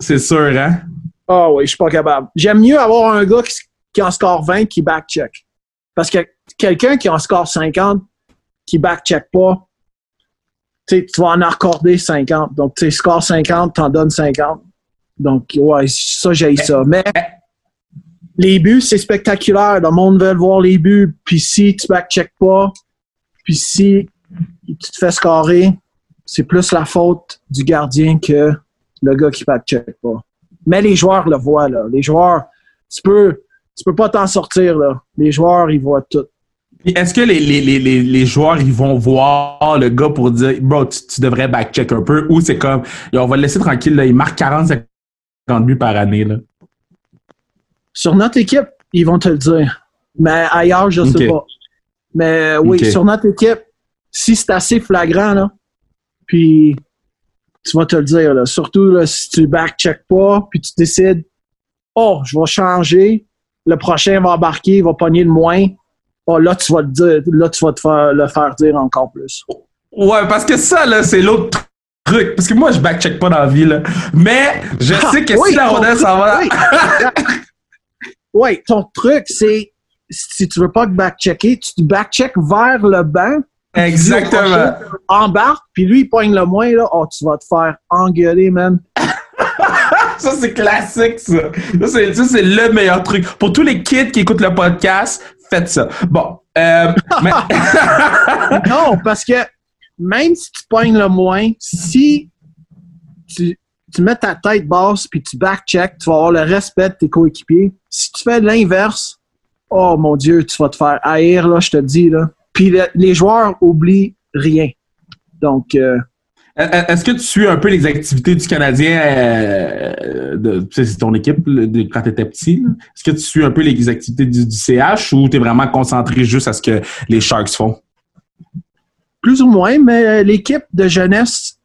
C'est sûr, hein? Ah oui, je suis pas capable. J'aime mieux avoir un gars qui, en score 20 qui back-check. Parce que quelqu'un qui en score 50, qui back-check pas, tu vas en accorder 50. Donc, tu score 50, t'en donnes 50. Donc, ouais, ça, j'ai ça. Mais les buts, c'est spectaculaire. Le monde veut voir les buts. Puis si tu back-check pas, puis si tu te fais scorer, c'est plus la faute du gardien que le gars qui back-check pas. Mais les joueurs le voient, là. Les joueurs, tu peux, tu peux pas t'en sortir, là. Les joueurs, ils voient tout. Est-ce que les, les, les, les, joueurs, ils vont voir le gars pour dire, bro, tu, devrais back-check un peu, ou c'est comme, on va le laisser tranquille, là, il marque 40, 50 buts par année, là? Sur notre équipe, ils vont te le dire. Mais ailleurs, je ne sais pas. Mais oui, sur notre équipe, si c'est assez flagrant, là, puis tu vas te le dire, là. Surtout là, si tu back-check pas, puis tu décides, oh, je vais changer, le prochain va embarquer, il va pogner le moins oh, là, tu vas te dire, là, tu vas te faire, le faire dire encore plus. Ouais, parce que ça, là, c'est l'autre truc. Parce que moi, je backcheck pas dans la vie, là. Mais je ah, sais que si la rondelle s'en va. Oui. ton truc, c'est si tu veux pas backchecker, tu te backcheck vers le banc. Exactement. Embarque, puis lui, il poigne le moins, là. Oh, tu vas te faire engueuler, man. ça, c'est classique, ça. Ça, c'est le meilleur truc. Pour tous les kids qui écoutent le podcast, faites ça. Bon. Euh, non, parce que même si tu pognes le moins, si tu, mets ta tête basse puis tu back-check, tu vas avoir le respect de tes coéquipiers. Si tu fais l'inverse, oh mon Dieu, tu vas te faire haïr, là, je te dis. Là. Puis les joueurs oublient rien. Donc, euh, est-ce que tu suis un peu les activités du Canadien, euh, c'est ton équipe quand tu étais petit? Est-ce que tu suis un peu les activités du, CH ou tu es vraiment concentré juste à ce que les Sharks font? Plus ou moins, mais l'équipe de jeunesse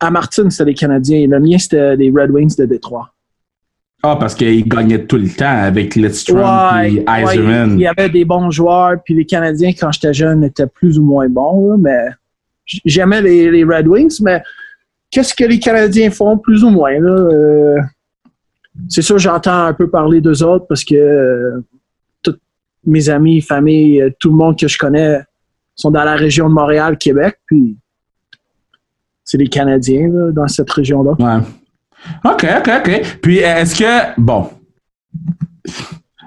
à Martin, c'était les Canadiens. Le mien, c'était les Red Wings de Détroit. Ah, parce qu'ils gagnaient tout le temps avec Lidstrom et Eiserman. il y avait des bons joueurs, puis les Canadiens, quand j'étais jeune, étaient plus ou moins bons, mais j'aimais les, Red Wings, mais qu'est-ce que les Canadiens font plus ou moins? Euh, c'est sûr, j'entends un peu parler d'eux autres parce que euh, tous mes amis, famille, euh, tout le monde que je connais sont dans la région de Montréal, Québec, puis c'est les Canadiens dans cette région-là. Ouais. OK, OK, OK. Puis est-ce que, bon,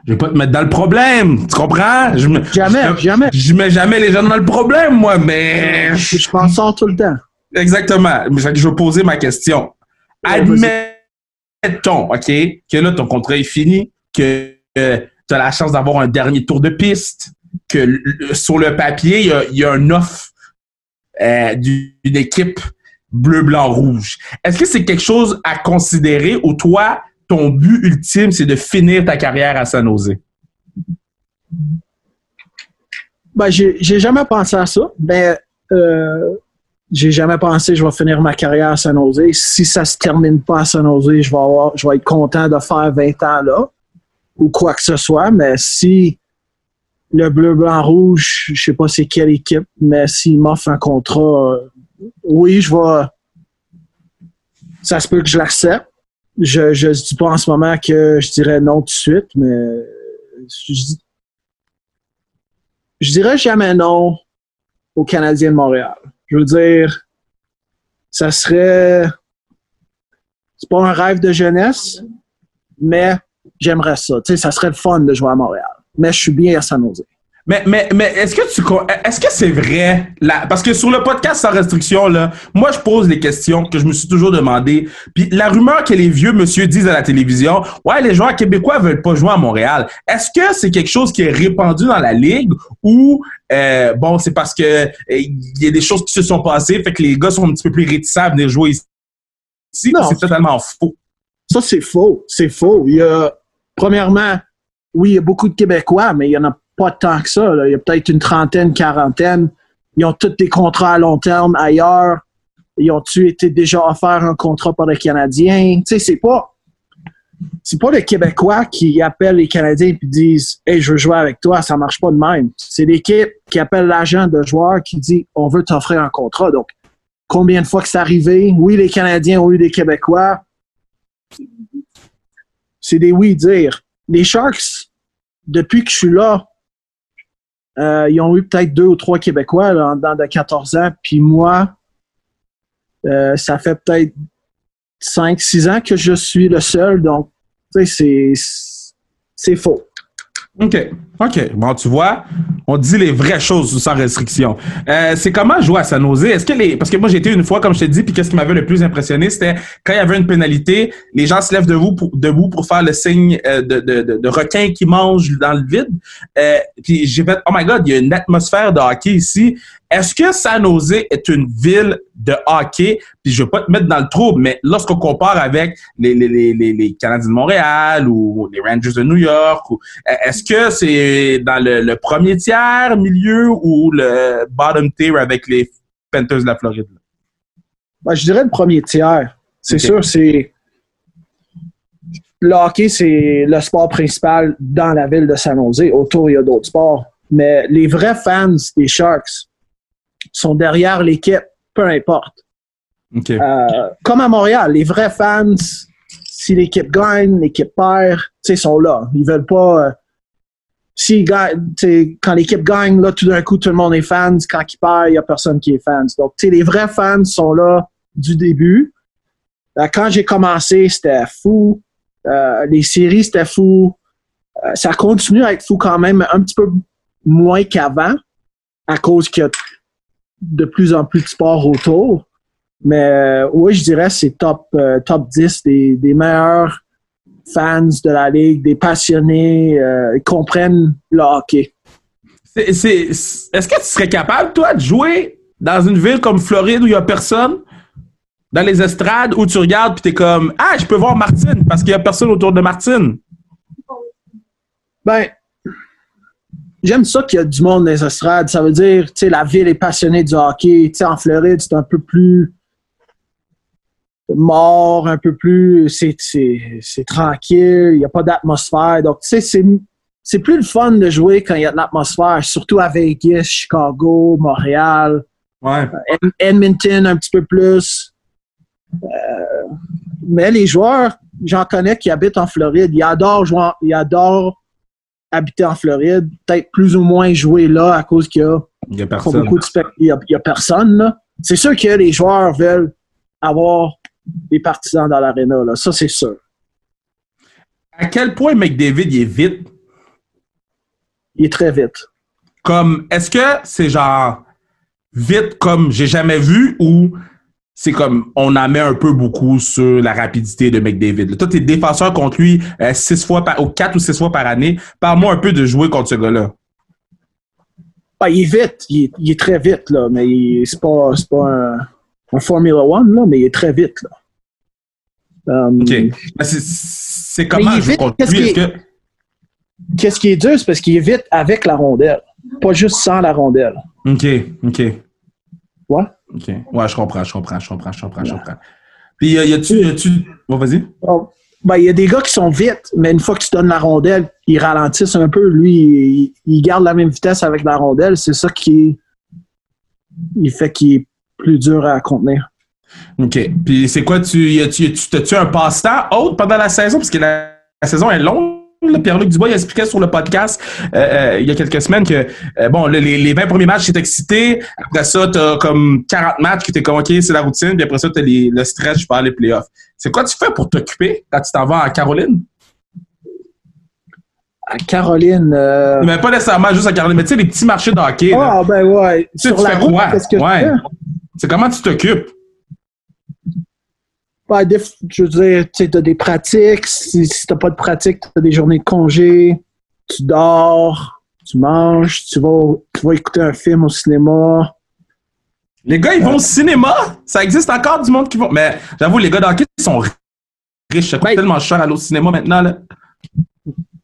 Je vais pas te mettre dans le problème. Tu comprends? Je me, Jamais, je, jamais. Je mets jamais les gens dans le problème, moi, mais. Je pense ça tout le temps. Exactement. Mais Je vais poser ma question. Ouais, Admettons, OK, que là, ton contrat est fini, que tu as la chance d'avoir un dernier tour de piste, que l- sur le papier, il y a, il y a un offre euh, du- d'une équipe bleu, blanc, rouge. Est-ce que c'est quelque chose à considérer ou toi, ton but ultime, c'est de finir ta carrière à San Jose? Ben, j'ai jamais pensé à ça, mais euh, j'ai jamais pensé je vais finir ma carrière à San Jose. Si ça se termine pas à San Jose, je vais avoir, je vais être content de faire 20 ans là ou quoi que ce soit. Mais si le bleu, blanc, rouge, je sais pas c'est quelle équipe, mais s'il m'offre un contrat, euh, oui, je vais. Ça se peut que je l'accepte. Je je dis pas en ce moment que je dirais non tout de suite, mais je dirais jamais non aux Canadiens de Montréal. Je veux dire, ça serait. C'est pas un rêve de jeunesse, mais j'aimerais ça. Tu sais, ça serait le fun de jouer à Montréal. Mais je suis bien à San. Mais, mais, mais est-ce que tu est-ce que c'est vrai là parce que sur le podcast sans restriction là, moi je pose les questions que je me suis toujours demandé. Puis la rumeur que les vieux monsieur disent à la télévision, ouais les joueurs québécois veulent pas jouer à Montréal. Est-ce que c'est quelque chose qui est répandu dans la ligue ou euh, bon c'est parce que euh, il y a des choses qui se sont passées fait que les gars sont un petit peu plus réticents à venir jouer ici? Non. C'est totalement faux? Ça, c'est faux. C'est faux. Il y a, premièrement, oui, il y a beaucoup de Québécois, mais il y en a pas tant que ça. Il y a peut-être une trentaine, quarantaine. Ils ont tous des contrats à long terme ailleurs. Ils ont-tu été déjà offert un contrat par les Canadiens? Tu sais, c'est pas, c'est pas les Québécois qui appellent les Canadiens et disent, hey, je veux jouer avec toi. Ça marche pas de même. C'est l'équipe qui appelle l'agent de joueur qui dit, on veut t'offrir un contrat. Donc, combien de fois que c'est arrivé? Oui, les Canadiens ont eu des Québécois c'est des oui-dire. Les Sharks, depuis que je suis là, euh, ils ont eu peut-être deux ou trois Québécois là, en dedans de 14 ans. Puis moi, euh, ça fait peut-être 5, 6 ans que je suis le seul. Donc, tu sais, c'est, c'est faux. OK. OK. Bon, tu vois, on dit les vraies choses sans restriction. Euh, c'est comment jouer à San Jose? Est-ce que les. Parce que moi, été une fois, comme je t'ai dit, puis qu'est-ce qui m'avait le plus impressionné, c'était quand il y avait une pénalité, les gens se lèvent debout pour, debout pour faire le signe euh, de, de, de, requin qui mange dans le vide. Euh, puis j'ai fait, oh my God, il y a une atmosphère de hockey ici. Est-ce que San Jose est une ville de hockey? Puis je veux pas te mettre dans le trouble, mais lorsqu'on compare avec les, les, les, Canadiens de Montréal ou les Rangers de New York, est-ce que c'est dans le, le premier tiers, milieu ou le bottom tier avec les Panthers de la Floride? Ben, je dirais le premier tiers. C'est sûr, c'est. Le hockey, c'est le sport principal dans la ville de San Jose. Autour, il y a d'autres sports. Mais les vrais fans des Sharks sont derrière l'équipe, peu importe. Euh, comme à Montréal, les vrais fans, si l'équipe gagne, l'équipe perd, tu sais, sont là. Ils veulent pas. Sais, quand l'équipe gagne, là, tout d'un coup, tout le monde est fans. Quand ils perd, il y a personne qui est fans. Donc, les vrais fans sont là du début. Euh, quand j'ai commencé, c'était fou. Euh, les séries, c'était fou. Euh, ça continue à être fou quand même, un petit peu moins qu'avant, à cause qu'il y a de plus en plus de sport autour. Mais euh, oui, je dirais c'est top, euh, top 10 des, des meilleurs fans de la Ligue, des passionnés, euh, ils comprennent le hockey. Est-ce que tu serais capable, toi, de jouer dans une ville comme Floride où il n'y a personne? Dans les estrades où tu regardes puis t'es comme Ah, je peux voir Martine parce qu'il n'y a personne autour de Martine. Ben, j'aime ça qu'il y a du monde dans les estrades. Ça veut dire, tu sais, la ville est passionnée du hockey. Tu sais, en Floride, c'est un peu plus mort, un peu plus, c'est, tranquille, il n'y a pas d'atmosphère. Donc, tu sais, c'est, c'est plus le fun de jouer quand il y a de l'atmosphère, surtout à Vegas, Chicago, Montréal. Ouais. Edmonton un petit peu plus. Euh, mais les joueurs, j'en connais qui habitent en Floride. Ils adorent jouer, en- ils adorent habiter en Floride. Peut-être plus ou moins jouer là à cause qu'il y a Il n'y a pas personne. beaucoup de il y a, il y a personne. C'est sûr que les joueurs veulent avoir des partisans dans l'aréna. Ça, c'est sûr. À quel point McDavid il est vite? il est très vite. Comme, est-ce que c'est genre vite comme j'ai jamais vu ou c'est comme on en met un peu beaucoup sur la rapidité de McDavid? Toi, t'es défenseur contre lui euh, six fois par, ou quatre ou six fois par année. Parle-moi un peu de jouer contre ce gars-là. Ah, il est vite, il est, il est très vite, là, mais c'est pas, c'est pas un, un Formula One, là, mais il est très vite. Là. Um, OK. Mais c'est- comment il est vite, qu'est-ce que... Qui est dur, c'est parce qu'il est vite avec la rondelle, pas juste sans la rondelle. OK, OK. Ouais. OK. Ouais, je comprends, je comprends, je comprends, je comprends, je comprends. Puis, a-tu... Y a-tu... Bon, vas-y. Oh, ben, il y a des gars qui sont vite, mais une fois que tu donnes la rondelle, ils ralentissent un peu. Lui, il, il garde la même vitesse avec la rondelle. C'est ça qui il fait qu'il est plus dur à contenir. OK. Puis, c'est quoi? Tu, y t'as-tu un passe-temps autre pendant la saison? Parce que la, la saison est longue. Pierre-Luc Dubois il expliquait sur le podcast euh, euh, il y a quelques semaines que euh, bon les, les 20 premiers matchs c'est excité après ça t'as comme 40 matchs que t'es ok c'est la routine puis après ça t'as les, le stretch par les playoffs c'est quoi tu fais pour t'occuper quand tu t'en vas en Caroline? À Caroline. mais pas nécessairement juste à Caroline mais tu sais les petits marchés de hockey là. Ah, ben ouais. Tu sais, Sur tu la fais route, quoi qu'est-ce que ouais je fais? C'est comment tu t'occupes? Ben, des- je veux dire, tu sais, t'as des pratiques. Si, si t'as pas de pratique, t'as des journées de congé. Tu dors, tu manges, tu vas, tu vas écouter un film au cinéma. Les gars, ils vont au cinéma? Ça existe encore du monde qui vont. Mais j'avoue, les gars d'hockey ils sont riches. Ça coûte Ben- tellement cher aller au cinéma maintenant. Là.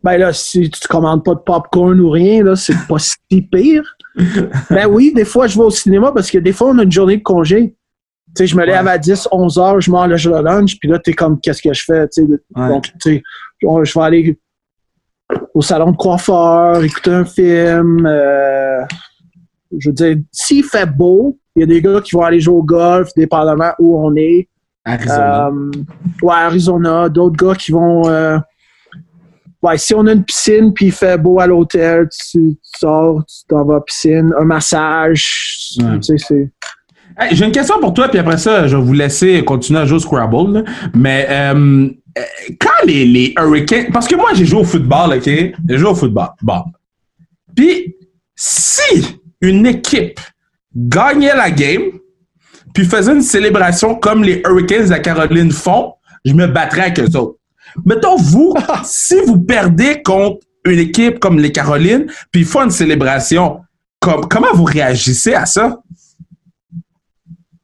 Ben là, si tu commandes pas de popcorn ou rien, là, c'est pas si pire. Ben oui, des fois, je vais au cinéma parce que des fois, on a une journée de congé. Tu sais, je me lève à 10, 11 heures, je mange le lunch, puis là, t'es comme, qu'est-ce que je fais? Tu sais, Ouais. Donc, tu sais, je vais aller au salon de coiffeur, écouter un film. euh, je veux dire, s'il fait beau, il y a des gars qui vont aller jouer au golf, dépendamment où on est. Arizona. Euh, ouais, Arizona. D'autres gars qui vont. euh, ouais, si on a une piscine puis il fait beau à l'hôtel, tu, tu sors, tu t'en vas à la piscine, un massage. Ouais. Tu sais, c'est. Hey, J'ai une question pour toi, puis après ça, je vais vous laisser continuer à jouer au Scrabble. là. Mais euh, euh, quand les, les Hurricanes. Parce que moi, j'ai joué au football, OK? J'ai joué au football. Bon. Puis, si une équipe gagnait la game, puis faisait une célébration comme les Hurricanes de la Caroline font, je me battrais avec eux autres. Mettons, vous, si vous perdez contre une équipe comme les Carolines, puis ils font une célébration, comme, comment vous réagissez à ça?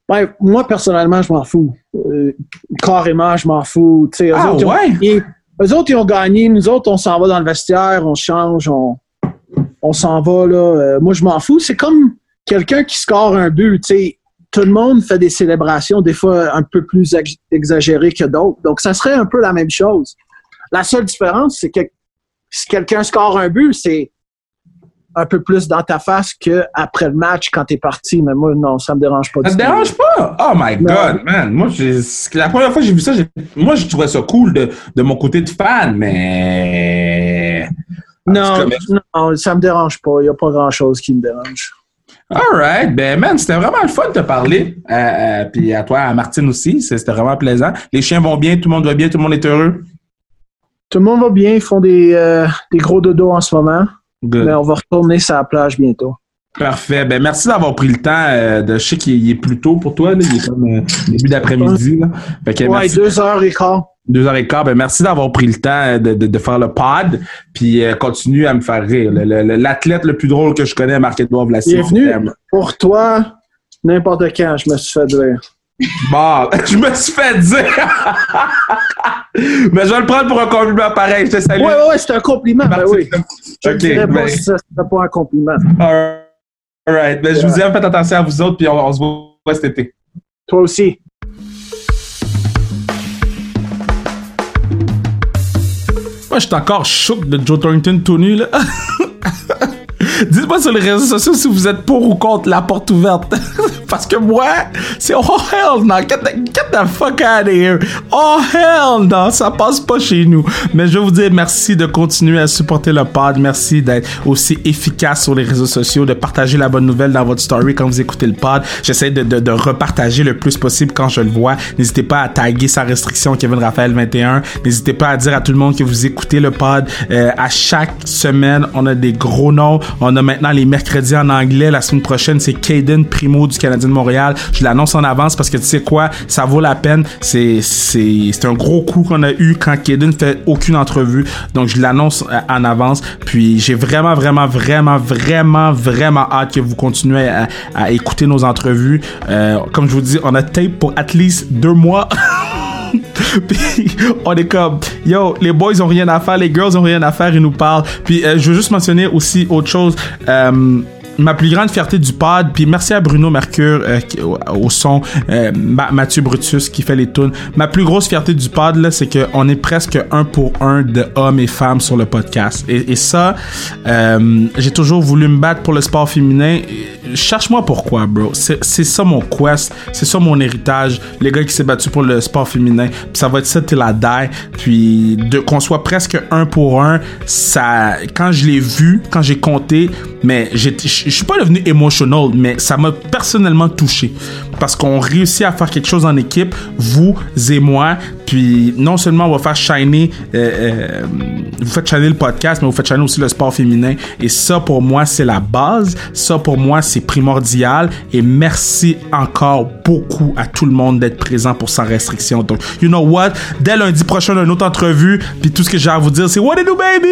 Ouais, moi, personnellement, je m'en fous. Euh, carrément, je m'en fous. Tu sais, eux, Ah, autres, ils ont- ils- eux autres, ils ont gagné. Nous autres, on s'en va dans le vestiaire, on change, on, on s'en va. Là. Euh, moi, je m'en fous. C'est comme quelqu'un qui score un but. Tu sais, tout le monde fait des célébrations, des fois un peu plus ex- exagérées que d'autres. Donc, ça serait un peu la même chose. La seule différence, c'est que si quelqu'un score un but, c'est un peu plus dans ta face qu'après le match quand t'es parti. Mais moi, non, ça me dérange pas Ça te dérange pas? Oh my Non. god, man. Moi, la première fois que j'ai vu ça, moi, je trouvais ça cool de, de mon côté de fan, mais. Non, cas, non, ça me dérange pas. Il n'y a pas grand-chose qui me dérange. Alright, ben man, c'était vraiment le fun de te parler. Euh, euh, puis à toi, à Martine aussi, c'était vraiment plaisant. Les chiens vont bien, tout le monde va bien, tout le monde est heureux. Tout le monde va bien. Ils font des, euh, des gros dodos en ce moment. Good. Mais on va retourner sur la plage bientôt. Parfait. Ben merci d'avoir pris le temps euh, de. Je sais qu'il il est plus tôt pour toi, là. Il est comme euh, début d'après-midi. Là. Fait que Ouais, merci. deux heures et quart. Deux heures et quart. Ben, merci d'avoir pris le temps de, de, de faire le pod. Puis euh, continue à me faire rire. Le- le- le- L'athlète le, plus drôle que je connais, Marc-Edouard Vlasic. Pour toi, n'importe quand, je me suis fait dire. Bon, je me suis fait dire. Mais je vais le prendre pour un compliment pareil. Je te salue. Ouais, ouais, ouais, c'est un compliment. Ben oui. Je ne Ok, dirais pas ben- si ça serait pas un compliment. All right. Ben, je vous aime. Faites attention à vous autres. Puis on, on se voit cet été. Toi aussi. Moi, je suis encore choc de Joe Thornton tout nu, là. Dites-moi sur les réseaux sociaux si vous êtes pour ou contre la porte ouverte. Parce que moi, c'est oh hell no, get the, get the fuck out of here. Oh hell no, ça passe pas chez nous. Mais je vais vous dire merci de continuer à supporter le pod. Merci d'être aussi efficace sur les réseaux sociaux, de partager la bonne nouvelle dans votre story quand vous écoutez le pod. J'essaie de, de, de repartager le plus possible quand je le vois. N'hésitez pas à taguer sa restriction Kevin Raphaël 21. N'hésitez pas à dire à tout le monde que vous écoutez le pod. Euh, à chaque semaine, on a des gros noms. On a maintenant les mercredis en anglais. La semaine prochaine, c'est Caden Primo du De Montréal. Je l'annonce en avance parce que tu sais quoi, ça vaut la peine. C'est c'est c'est un gros coup qu'on a eu quand Caden fait aucune entrevue. Donc je l'annonce euh, en avance. Puis j'ai vraiment vraiment vraiment vraiment vraiment hâte que vous continuez à, écouter nos entrevues. Euh, comme je vous dis, on a tape pour at least deux mois. puis on est comme yo les boys ont rien à faire les girls ont rien à faire ils nous parlent puis euh, je veux juste mentionner aussi autre chose ma plus grande fierté du pod, puis merci à Bruno Mercure euh, au, son, euh, Ma- Mathieu Brutus qui fait les tunes. Ma plus grosse fierté du pod, là, c'est qu'on est presque un pour un de hommes et femmes sur le podcast. Et, ça, euh, j'ai toujours voulu me battre pour le sport féminin. Cherche-moi pourquoi, bro. C'est ça mon quest, c'est ça mon héritage. Les gars qui s'est battu pour le sport féminin, puis ça va être ça till I die. Puis de qu'on soit presque un pour un, ça, quand je l'ai vu, quand j'ai compté, mais j'ai- je suis pas devenu emotional, mais ça m'a personnellement touché parce qu'on réussit à faire quelque chose en équipe, vous et moi. Puis non seulement on va faire shiner, euh, euh, vous faites shiner le podcast, mais vous faites shiner aussi le sport féminin. Et ça pour moi c'est la base. Ça pour moi c'est primordial. Et merci encore beaucoup à tout le monde d'être présent pour sans restriction. Donc you know what, dès lundi prochain une autre entrevue. Puis tout ce que j'ai à vous dire c'est what do baby?